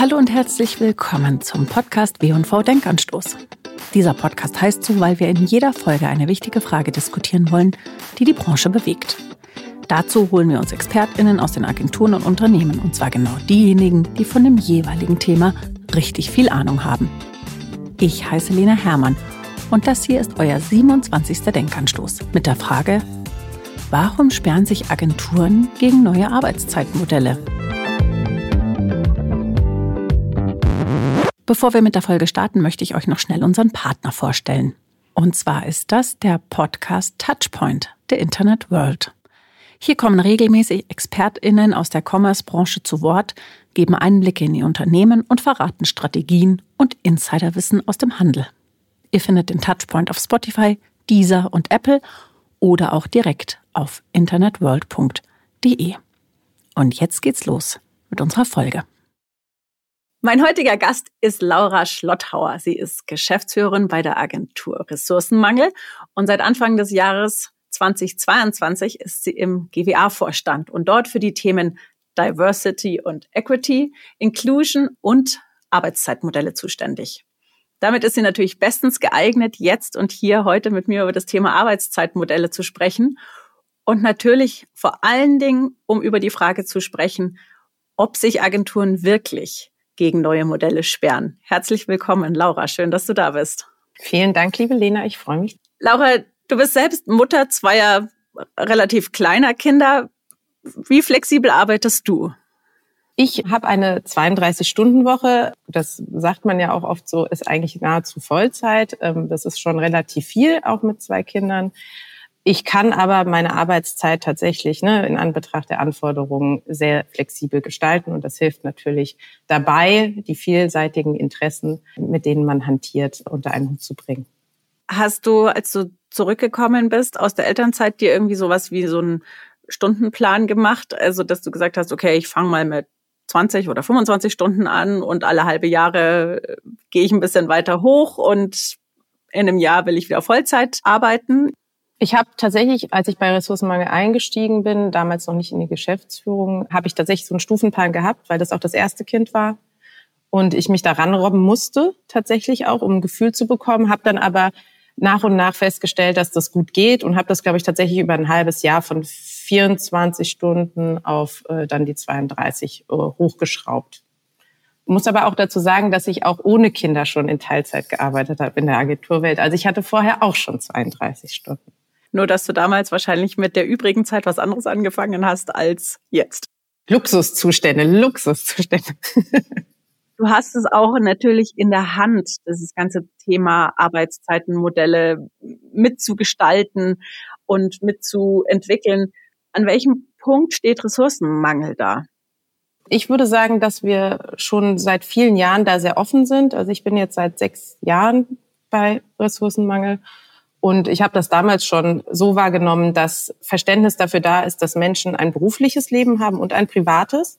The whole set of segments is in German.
Hallo und herzlich willkommen zum Podcast W&V Denkanstoß. Dieser Podcast heißt so, weil wir in jeder Folge eine wichtige Frage diskutieren wollen, die die Branche bewegt. Dazu holen wir uns ExpertInnen aus den Agenturen und Unternehmen, und zwar genau diejenigen, die von dem jeweiligen Thema richtig viel Ahnung haben. Ich heiße Lena Hermann und das hier ist euer 27. Denkanstoß mit der Frage, warum sperren sich Agenturen gegen neue Arbeitszeitmodelle? Bevor wir mit der Folge starten, möchte ich euch noch schnell unseren Partner vorstellen. Und zwar ist das der Podcast Touchpoint der Internet World. Hier kommen regelmäßig ExpertInnen aus der Commerce-Branche zu Wort, geben Einblicke in die Unternehmen und verraten Strategien und Insiderwissen aus dem Handel. Ihr findet den Touchpoint auf Spotify, Deezer und Apple oder auch direkt auf internetworld.de. Und jetzt geht's los mit unserer Folge. Mein heutiger Gast ist Laura Schlotthauer. Sie ist Geschäftsführerin bei der Agentur Ressourcenmangel und seit Anfang des Jahres 2022 ist sie im GWA-Vorstand und dort für die Themen Diversity und Equity, Inclusion und Arbeitszeitmodelle zuständig. Damit ist sie natürlich bestens geeignet, jetzt und hier heute mit mir über das Thema Arbeitszeitmodelle zu sprechen und natürlich vor allen Dingen, um über die Frage zu sprechen, ob sich Agenturen wirklich gegen neue Modelle sperren. Herzlich willkommen, Laura. Schön, dass du da bist. Vielen Dank, liebe Lena. Ich freue mich. Laura, du bist selbst Mutter zweier relativ kleiner Kinder. Wie flexibel arbeitest du? Ich habe eine 32-Stunden-Woche. Das sagt man ja auch oft so, ist eigentlich nahezu Vollzeit. Ähm, das ist schon relativ viel, auch mit zwei Kindern. Ich kann aber meine Arbeitszeit tatsächlich ne, in Anbetracht der Anforderungen sehr flexibel gestalten und das hilft natürlich dabei, die vielseitigen Interessen, mit denen man hantiert, unter einen Hut zu bringen. Hast du, als du zurückgekommen bist aus der Elternzeit, dir irgendwie sowas wie so einen Stundenplan gemacht? Also, dass du gesagt hast, okay, ich fange mal mit 20 oder 25 Stunden an und alle halbe Jahre äh, gehe ich ein bisschen weiter hoch und in einem Jahr will ich wieder Vollzeit arbeiten. Ich habe tatsächlich, als ich bei Ressourcenmangel eingestiegen bin, damals noch nicht in die Geschäftsführung, habe ich tatsächlich so einen Stufenplan gehabt, weil das auch das erste Kind war und ich mich daran robben musste, tatsächlich auch, um ein Gefühl zu bekommen, habe dann aber nach und nach festgestellt, dass das gut geht und habe das, glaube ich, tatsächlich über ein halbes Jahr von 24 Stunden auf äh, dann die 32 äh, hochgeschraubt. Muss aber auch dazu sagen, dass ich auch ohne Kinder schon in Teilzeit gearbeitet habe in der Agenturwelt. Also ich hatte vorher auch schon 32 Stunden. Nur, dass du damals wahrscheinlich mit der übrigen Zeit was anderes angefangen hast als jetzt. Luxuszustände, Luxuszustände. Du hast es auch natürlich in der Hand, dieses ganze Thema Arbeitszeitenmodelle mitzugestalten und mitzuentwickeln. An welchem Punkt steht Ressourcenmangel da? Ich würde sagen, dass wir schon seit vielen Jahren da sehr offen sind. Also ich bin jetzt seit sechs Jahren bei Ressourcenmangel und ich habe das damals schon so wahrgenommen, dass Verständnis dafür da ist, dass Menschen ein berufliches Leben haben und ein privates.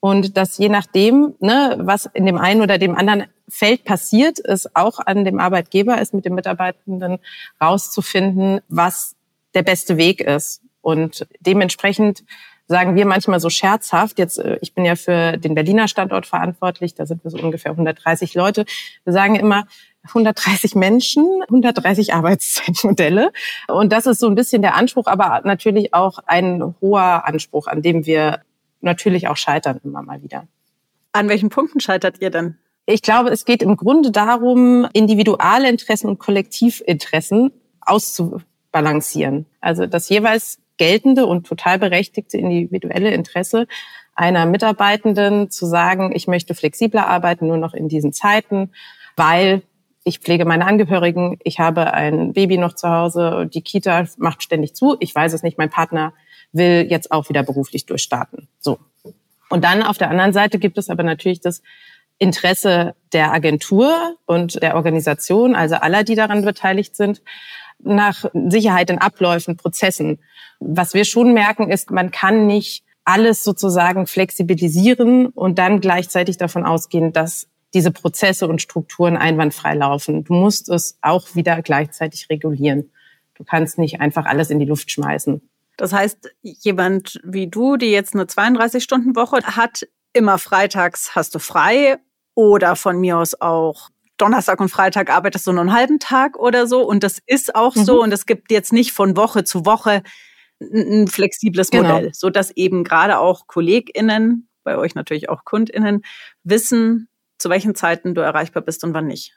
Und dass je nachdem, ne, was in dem einen oder dem anderen Feld passiert, es auch an dem Arbeitgeber ist, mit den Mitarbeitenden rauszufinden, was der beste Weg ist. Und dementsprechend sagen wir manchmal so scherzhaft, jetzt, äh, ich bin ja für den Berliner Standort verantwortlich, da sind wir so ungefähr 130 Leute. Wir sagen immer, 130 Menschen, 130 Arbeitszeitmodelle. Und das ist so ein bisschen der Anspruch, aber natürlich auch ein hoher Anspruch, an dem wir natürlich auch scheitern immer mal wieder. An welchen Punkten scheitert ihr denn? Ich glaube, es geht im Grunde darum, Individualinteressen und Kollektivinteressen auszubalancieren. Also das jeweils geltende und total berechtigte individuelle Interesse einer Mitarbeitenden zu sagen, ich möchte flexibler arbeiten, nur noch in diesen Zeiten, weil ich pflege meine Angehörigen, ich habe ein Baby noch zu Hause, die Kita macht ständig zu, ich weiß es nicht, mein Partner will jetzt auch wieder beruflich durchstarten. So. Und dann auf der anderen Seite gibt es aber natürlich das Interesse der Agentur und der Organisation, also aller, die daran beteiligt sind, nach Sicherheit in Abläufen, Prozessen. Was wir schon merken, ist, man kann nicht alles sozusagen flexibilisieren und dann gleichzeitig davon ausgehen, dass diese Prozesse und Strukturen einwandfrei laufen. Du musst es auch wieder gleichzeitig regulieren. Du kannst nicht einfach alles in die Luft schmeißen. Das heißt, jemand wie du, die jetzt eine 32-Stunden-Woche hat, immer freitags hast du frei oder von mir aus auch Donnerstag und Freitag arbeitest du nur einen halben Tag oder so. Und das ist auch mhm. so. Und es gibt jetzt nicht von Woche zu Woche ein flexibles genau. Modell, so dass eben gerade auch KollegInnen, bei euch natürlich auch KundInnen, wissen, zu welchen Zeiten du erreichbar bist und wann nicht.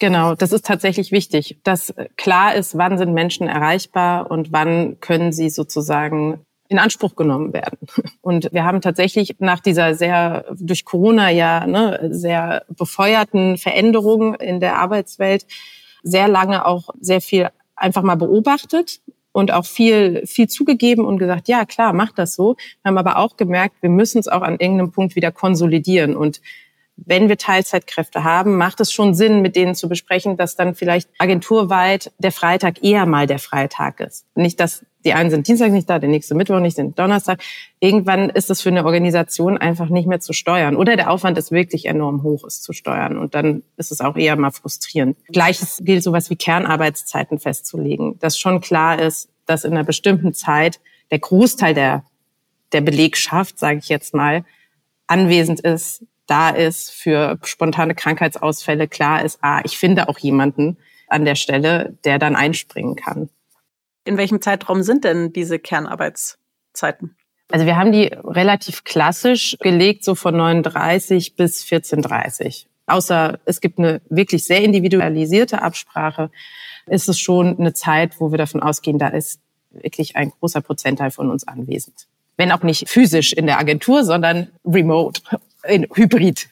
Genau, das ist tatsächlich wichtig, dass klar ist, wann sind Menschen erreichbar und wann können sie sozusagen in Anspruch genommen werden. Und wir haben tatsächlich nach dieser sehr durch Corona ja ne, sehr befeuerten Veränderungen in der Arbeitswelt sehr lange auch sehr viel einfach mal beobachtet und auch viel, viel zugegeben und gesagt, ja klar, macht das so. Wir haben aber auch gemerkt, wir müssen es auch an irgendeinem Punkt wieder konsolidieren. Und wenn wir Teilzeitkräfte haben, macht es schon Sinn, mit denen zu besprechen, dass dann vielleicht agenturweit der Freitag eher mal der Freitag ist. Nicht, dass die einen sind Dienstag nicht da, der nächste Mittwoch nicht, den Donnerstag. Irgendwann ist es für eine Organisation einfach nicht mehr zu steuern. Oder der Aufwand ist wirklich enorm hoch, es zu steuern. Und dann ist es auch eher mal frustrierend. Gleiches gilt sowas wie Kernarbeitszeiten festzulegen. Dass schon klar ist, dass in einer bestimmten Zeit der Großteil der, der Belegschaft, sage ich jetzt mal, anwesend ist, da ist für spontane Krankheitsausfälle klar ist, ah, ich finde auch jemanden an der Stelle, der dann einspringen kann. In welchem Zeitraum sind denn diese Kernarbeitszeiten? Also wir haben die relativ klassisch gelegt, so von 39 bis 14.30. Außer es gibt eine wirklich sehr individualisierte Absprache, ist es schon eine Zeit, wo wir davon ausgehen, da ist wirklich ein großer Prozentteil von uns anwesend. Wenn auch nicht physisch in der Agentur, sondern remote in Hybrid.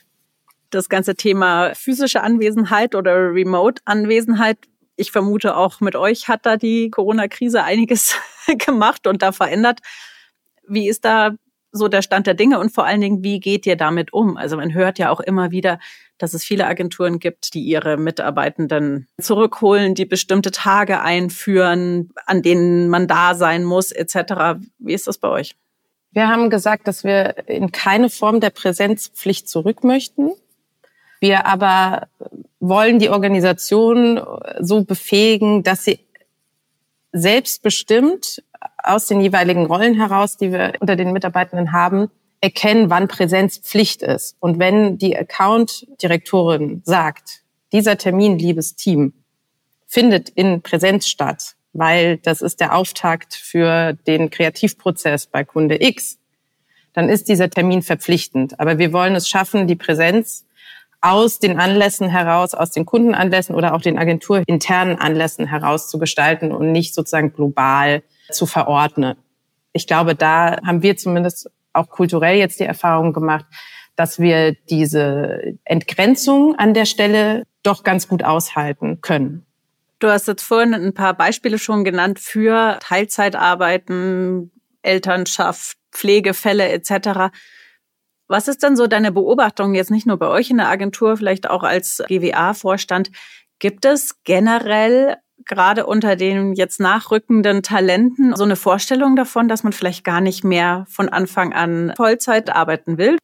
Das ganze Thema physische Anwesenheit oder Remote-Anwesenheit, ich vermute auch mit euch hat da die Corona-Krise einiges gemacht und da verändert. Wie ist da so der Stand der Dinge und vor allen Dingen, wie geht ihr damit um? Also man hört ja auch immer wieder, dass es viele Agenturen gibt, die ihre Mitarbeitenden zurückholen, die bestimmte Tage einführen, an denen man da sein muss, etc. Wie ist das bei euch? Wir haben gesagt, dass wir in keine Form der Präsenzpflicht zurück möchten. Wir aber wollen die Organisation so befähigen, dass sie selbstbestimmt aus den jeweiligen Rollen heraus, die wir unter den Mitarbeitenden haben, erkennen, wann Präsenzpflicht ist. Und wenn die Account-Direktorin sagt, dieser Termin, liebes Team, findet in Präsenz statt, weil das ist der Auftakt für den Kreativprozess bei Kunde X, dann ist dieser Termin verpflichtend. Aber wir wollen es schaffen, die Präsenz aus den Anlässen heraus, aus den Kundenanlässen oder auch den agenturinternen Anlässen heraus zu gestalten und nicht sozusagen global zu verordnen. Ich glaube, da haben wir zumindest auch kulturell jetzt die Erfahrung gemacht, dass wir diese Entgrenzung an der Stelle doch ganz gut aushalten können. Du hast jetzt vorhin ein paar Beispiele schon genannt für Teilzeitarbeiten, Elternschaft, Pflegefälle etc. Was ist denn so deine Beobachtung jetzt nicht nur bei euch in der Agentur, vielleicht auch als GWA-Vorstand? Gibt es generell gerade unter den jetzt nachrückenden Talenten so eine Vorstellung davon, dass man vielleicht gar nicht mehr von Anfang an Vollzeit arbeiten will?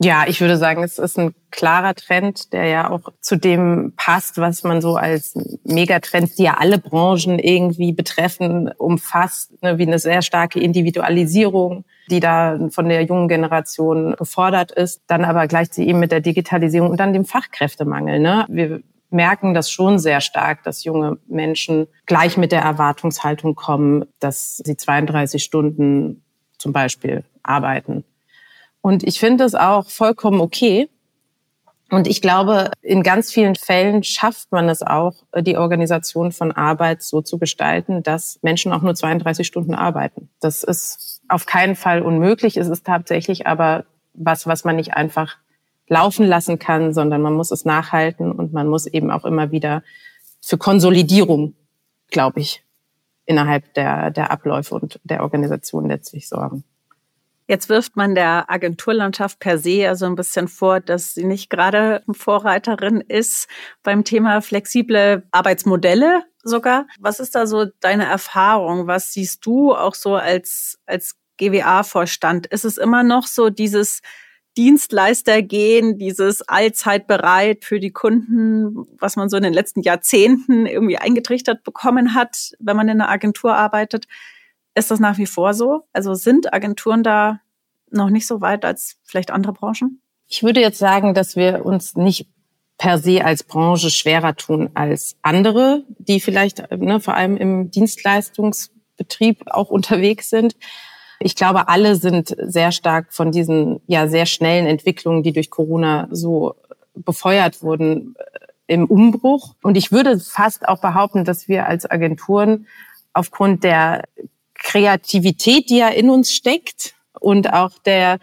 Ja, ich würde sagen, es ist ein klarer Trend, der ja auch zu dem passt, was man so als Megatrends, die ja alle Branchen irgendwie betreffen, umfasst, ne, wie eine sehr starke Individualisierung, die da von der jungen Generation gefordert ist, dann aber gleichzeitig eben mit der Digitalisierung und dann dem Fachkräftemangel. Ne? Wir merken das schon sehr stark, dass junge Menschen gleich mit der Erwartungshaltung kommen, dass sie 32 Stunden zum Beispiel arbeiten und ich finde es auch vollkommen okay. Und ich glaube, in ganz vielen Fällen schafft man es auch, die Organisation von Arbeit so zu gestalten, dass Menschen auch nur 32 Stunden arbeiten. Das ist auf keinen Fall unmöglich. Es ist tatsächlich aber was, was man nicht einfach laufen lassen kann, sondern man muss es nachhalten und man muss eben auch immer wieder für Konsolidierung, glaube ich, innerhalb der, der Abläufe und der Organisation letztlich sorgen. Jetzt wirft man der Agenturlandschaft per se ja so ein bisschen vor, dass sie nicht gerade Vorreiterin ist beim Thema flexible Arbeitsmodelle sogar. Was ist da so deine Erfahrung? Was siehst du auch so als, als GWA-Vorstand? Ist es immer noch so dieses Dienstleister gehen, dieses allzeit bereit für die Kunden, was man so in den letzten Jahrzehnten irgendwie eingetrichtert bekommen hat, wenn man in einer Agentur arbeitet? Ist das nach wie vor so? Also sind Agenturen da noch nicht so weit als vielleicht andere Branchen? Ich würde jetzt sagen, dass wir uns nicht per se als Branche schwerer tun als andere, die vielleicht ne, vor allem im Dienstleistungsbetrieb auch unterwegs sind. Ich glaube, alle sind sehr stark von diesen ja sehr schnellen Entwicklungen, die durch Corona so befeuert wurden, äh, im Umbruch. Und ich würde fast auch behaupten, dass wir als Agenturen aufgrund der Kreativität, die ja in uns steckt und auch der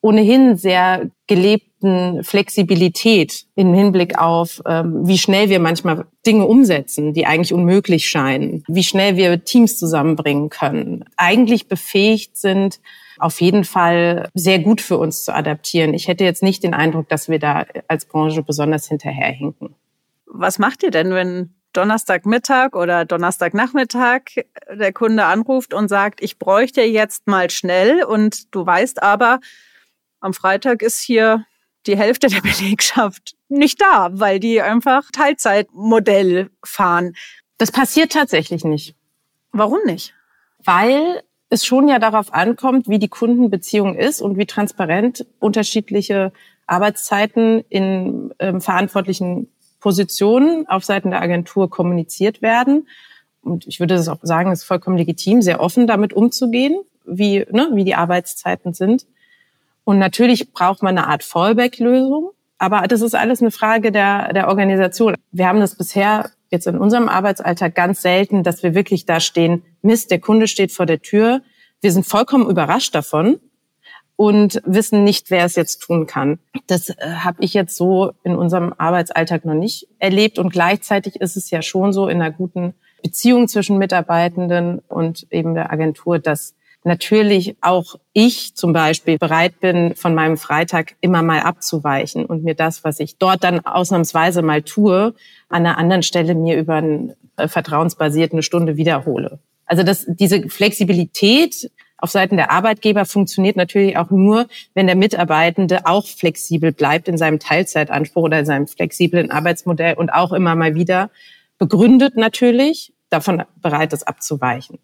ohnehin sehr gelebten Flexibilität im Hinblick auf, ähm, wie schnell wir manchmal Dinge umsetzen, die eigentlich unmöglich scheinen, wie schnell wir Teams zusammenbringen können, eigentlich befähigt sind, auf jeden Fall sehr gut für uns zu adaptieren. Ich hätte jetzt nicht den Eindruck, dass wir da als Branche besonders hinterherhinken. Was macht ihr denn, wenn Donnerstagmittag oder Donnerstagnachmittag der Kunde anruft und sagt, ich bräuchte jetzt mal schnell und du weißt aber, am Freitag ist hier die Hälfte der Belegschaft nicht da, weil die einfach Teilzeitmodell fahren. Das passiert tatsächlich nicht. Warum nicht? Weil es schon ja darauf ankommt, wie die Kundenbeziehung ist und wie transparent unterschiedliche Arbeitszeiten in ähm, verantwortlichen Positionen auf Seiten der Agentur kommuniziert werden. Und ich würde das auch sagen, es ist vollkommen legitim, sehr offen damit umzugehen, wie, ne, wie die Arbeitszeiten sind. Und natürlich braucht man eine Art Fallback-Lösung. Aber das ist alles eine Frage der, der Organisation. Wir haben das bisher jetzt in unserem Arbeitsalltag ganz selten, dass wir wirklich da stehen, Mist, der Kunde steht vor der Tür. Wir sind vollkommen überrascht davon und wissen nicht, wer es jetzt tun kann. Das äh, habe ich jetzt so in unserem Arbeitsalltag noch nicht erlebt. Und gleichzeitig ist es ja schon so in einer guten Beziehung zwischen Mitarbeitenden und eben der Agentur, dass natürlich auch ich zum Beispiel bereit bin, von meinem Freitag immer mal abzuweichen und mir das, was ich dort dann ausnahmsweise mal tue, an einer anderen Stelle mir über einen äh, vertrauensbasierten Stunde wiederhole. Also das, diese Flexibilität auf Seiten der Arbeitgeber funktioniert natürlich auch nur, wenn der Mitarbeitende auch flexibel bleibt in seinem Teilzeitanspruch oder in seinem flexiblen Arbeitsmodell und auch immer mal wieder begründet natürlich davon bereit ist abzuweichen.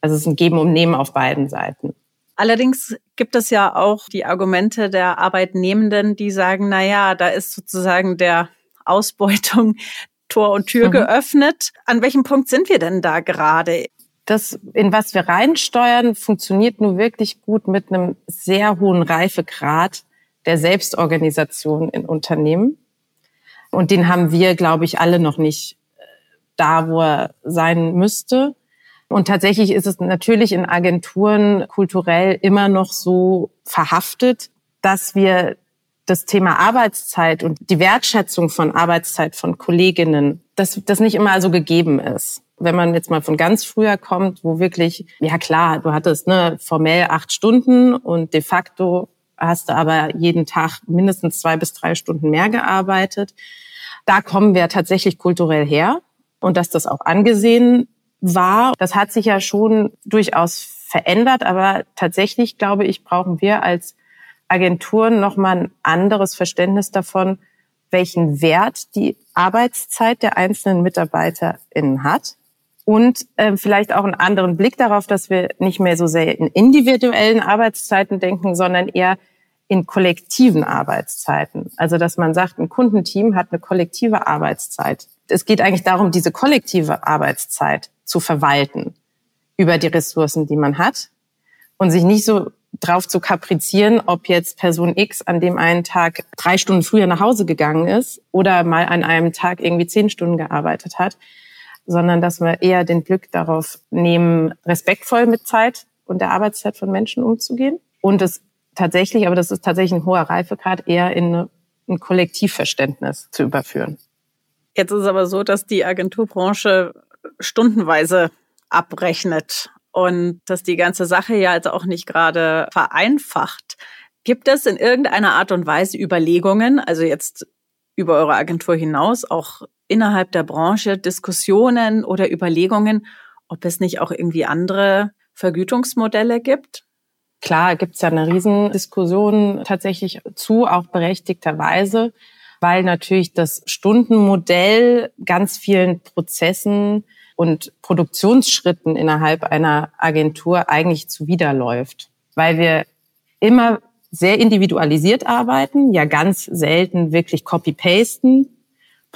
Also es ist ein Geben und Nehmen auf beiden Seiten. Allerdings gibt es ja auch die Argumente der Arbeitnehmenden, die sagen, na ja, da ist sozusagen der Ausbeutung Tor und Tür mhm. geöffnet. An welchem Punkt sind wir denn da gerade? Das, in was wir reinsteuern, funktioniert nur wirklich gut mit einem sehr hohen Reifegrad der Selbstorganisation in Unternehmen. Und den haben wir, glaube ich, alle noch nicht äh, da, wo er sein müsste. Und tatsächlich ist es natürlich in Agenturen kulturell immer noch so verhaftet, dass wir das Thema Arbeitszeit und die Wertschätzung von Arbeitszeit von Kolleginnen, dass das nicht immer so gegeben ist. Wenn man jetzt mal von ganz früher kommt, wo wirklich, ja klar, du hattest ne, formell acht Stunden und de facto hast du aber jeden Tag mindestens zwei bis drei Stunden mehr gearbeitet. Da kommen wir tatsächlich kulturell her und dass das auch angesehen war. Das hat sich ja schon durchaus verändert, aber tatsächlich, glaube ich, brauchen wir als Agenturen nochmal ein anderes Verständnis davon, welchen Wert die Arbeitszeit der einzelnen MitarbeiterInnen hat und äh, vielleicht auch einen anderen Blick darauf, dass wir nicht mehr so sehr in individuellen Arbeitszeiten denken, sondern eher in kollektiven Arbeitszeiten. Also dass man sagt, ein Kundenteam hat eine kollektive Arbeitszeit. Es geht eigentlich darum, diese kollektive Arbeitszeit zu verwalten über die Ressourcen, die man hat und sich nicht so drauf zu kaprizieren, ob jetzt Person X an dem einen Tag drei Stunden früher nach Hause gegangen ist oder mal an einem Tag irgendwie zehn Stunden gearbeitet hat, sondern dass wir eher den Blick darauf nehmen, respektvoll mit Zeit und der Arbeitszeit von Menschen umzugehen und es tatsächlich, aber das ist tatsächlich ein hoher Reifegrad, eher in ein Kollektivverständnis zu überführen. Jetzt ist es aber so, dass die Agenturbranche stundenweise abrechnet und dass die ganze Sache ja also auch nicht gerade vereinfacht. Gibt es in irgendeiner Art und Weise Überlegungen, also jetzt über eure Agentur hinaus, auch innerhalb der Branche Diskussionen oder Überlegungen, ob es nicht auch irgendwie andere Vergütungsmodelle gibt? Klar, gibt es ja eine Riesendiskussion tatsächlich zu, auch berechtigterweise, weil natürlich das Stundenmodell ganz vielen Prozessen und Produktionsschritten innerhalb einer Agentur eigentlich zuwiderläuft, weil wir immer sehr individualisiert arbeiten, ja ganz selten wirklich copy-pasten,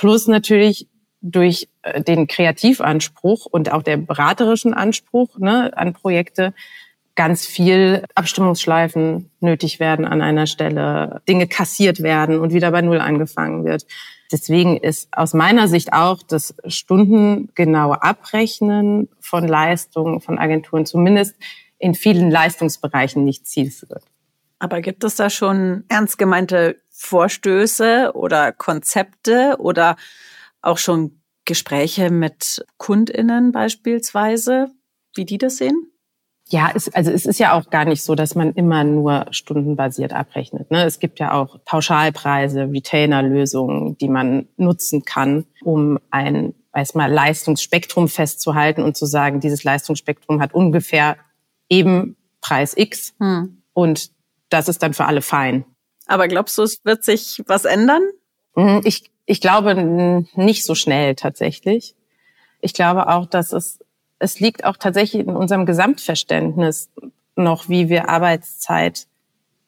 plus natürlich durch äh, den Kreativanspruch und auch der beraterischen Anspruch ne, an Projekte ganz viel Abstimmungsschleifen nötig werden an einer Stelle, Dinge kassiert werden und wieder bei Null angefangen wird. Deswegen ist aus meiner Sicht auch das stundengenaue Abrechnen von Leistungen von Agenturen zumindest in vielen Leistungsbereichen nicht zielführend. Aber gibt es da schon ernst gemeinte Vorstöße oder Konzepte oder auch schon Gespräche mit KundInnen beispielsweise, wie die das sehen? Ja, es, also es ist ja auch gar nicht so, dass man immer nur stundenbasiert abrechnet. Ne? Es gibt ja auch Pauschalpreise, Retainer-Lösungen, die man nutzen kann, um ein weiß mal, Leistungsspektrum festzuhalten und zu sagen, dieses Leistungsspektrum hat ungefähr eben Preis X hm. und das ist dann für alle fein. Aber glaubst du, es wird sich was ändern? Hm, ich, ich glaube nicht so schnell tatsächlich. Ich glaube auch, dass es, es liegt auch tatsächlich in unserem Gesamtverständnis noch, wie wir Arbeitszeit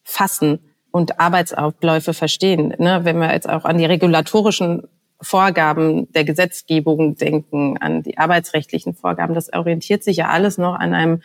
fassen und Arbeitsabläufe verstehen. Ne? Wenn wir jetzt auch an die regulatorischen Vorgaben der Gesetzgebung denken, an die arbeitsrechtlichen Vorgaben, das orientiert sich ja alles noch an einem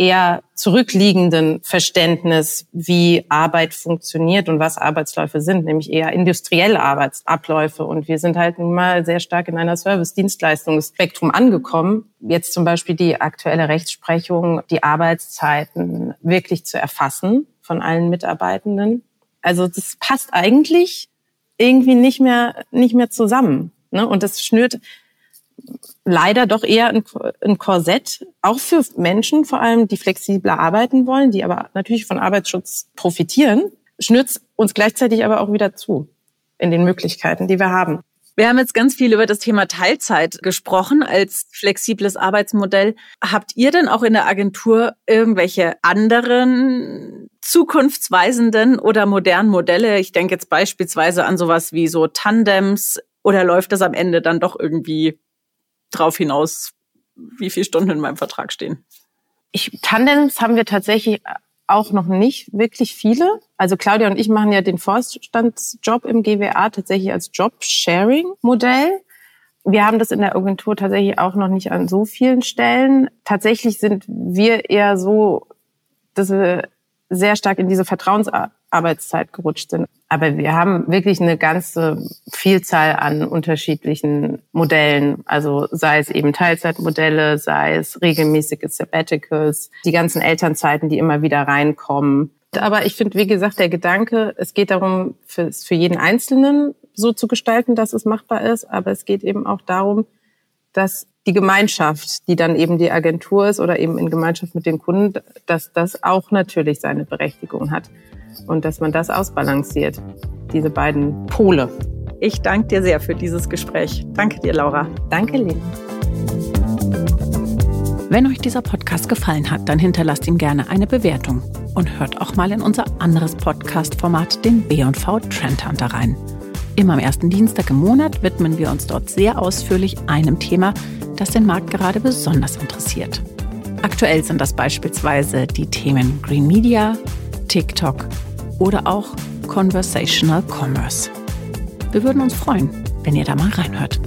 eher zurückliegenden Verständnis, wie Arbeit funktioniert und was Arbeitsläufe sind, nämlich eher industrielle Arbeitsabläufe. Und wir sind halt nun mal sehr stark in einer Service-Dienstleistungsspektrum angekommen. Jetzt zum Beispiel die aktuelle Rechtsprechung, die Arbeitszeiten wirklich zu erfassen von allen Mitarbeitenden. Also das passt eigentlich irgendwie nicht mehr, nicht mehr zusammen. Ne? Und das schnürt leider doch eher ein, ein Korsett, auch für Menschen vor allem, die flexibler arbeiten wollen, die aber natürlich von Arbeitsschutz profitieren, schnürt uns gleichzeitig aber auch wieder zu in den Möglichkeiten, die wir haben. Wir haben jetzt ganz viel über das Thema Teilzeit gesprochen als flexibles Arbeitsmodell. Habt ihr denn auch in der Agentur irgendwelche anderen zukunftsweisenden oder modernen Modelle? Ich denke jetzt beispielsweise an sowas wie so Tandems oder läuft das am Ende dann doch irgendwie drauf hinaus, wie viele Stunden in meinem Vertrag stehen. Ich, Tandems haben wir tatsächlich auch noch nicht wirklich viele. Also Claudia und ich machen ja den Vorstandsjob im GWA tatsächlich als Job-Sharing-Modell. Wir haben das in der Agentur tatsächlich auch noch nicht an so vielen Stellen. Tatsächlich sind wir eher so, dass wir sehr stark in diese Vertrauensarbeitszeit gerutscht sind. Aber wir haben wirklich eine ganze Vielzahl an unterschiedlichen Modellen. Also sei es eben Teilzeitmodelle, sei es regelmäßige Sabbaticals, die ganzen Elternzeiten, die immer wieder reinkommen. Aber ich finde, wie gesagt, der Gedanke, es geht darum, für, für jeden Einzelnen so zu gestalten, dass es machbar ist. Aber es geht eben auch darum, dass die Gemeinschaft, die dann eben die Agentur ist oder eben in Gemeinschaft mit den Kunden, dass das auch natürlich seine Berechtigung hat und dass man das ausbalanciert, diese beiden Pole. Ich danke dir sehr für dieses Gespräch. Danke dir, Laura. Danke, Lena. Wenn euch dieser Podcast gefallen hat, dann hinterlasst ihm gerne eine Bewertung und hört auch mal in unser anderes Podcast-Format, den B&V Trend Hunter rein. Immer am ersten Dienstag im Monat widmen wir uns dort sehr ausführlich einem Thema, das den Markt gerade besonders interessiert. Aktuell sind das beispielsweise die Themen Green Media, TikTok oder auch Conversational Commerce. Wir würden uns freuen, wenn ihr da mal reinhört.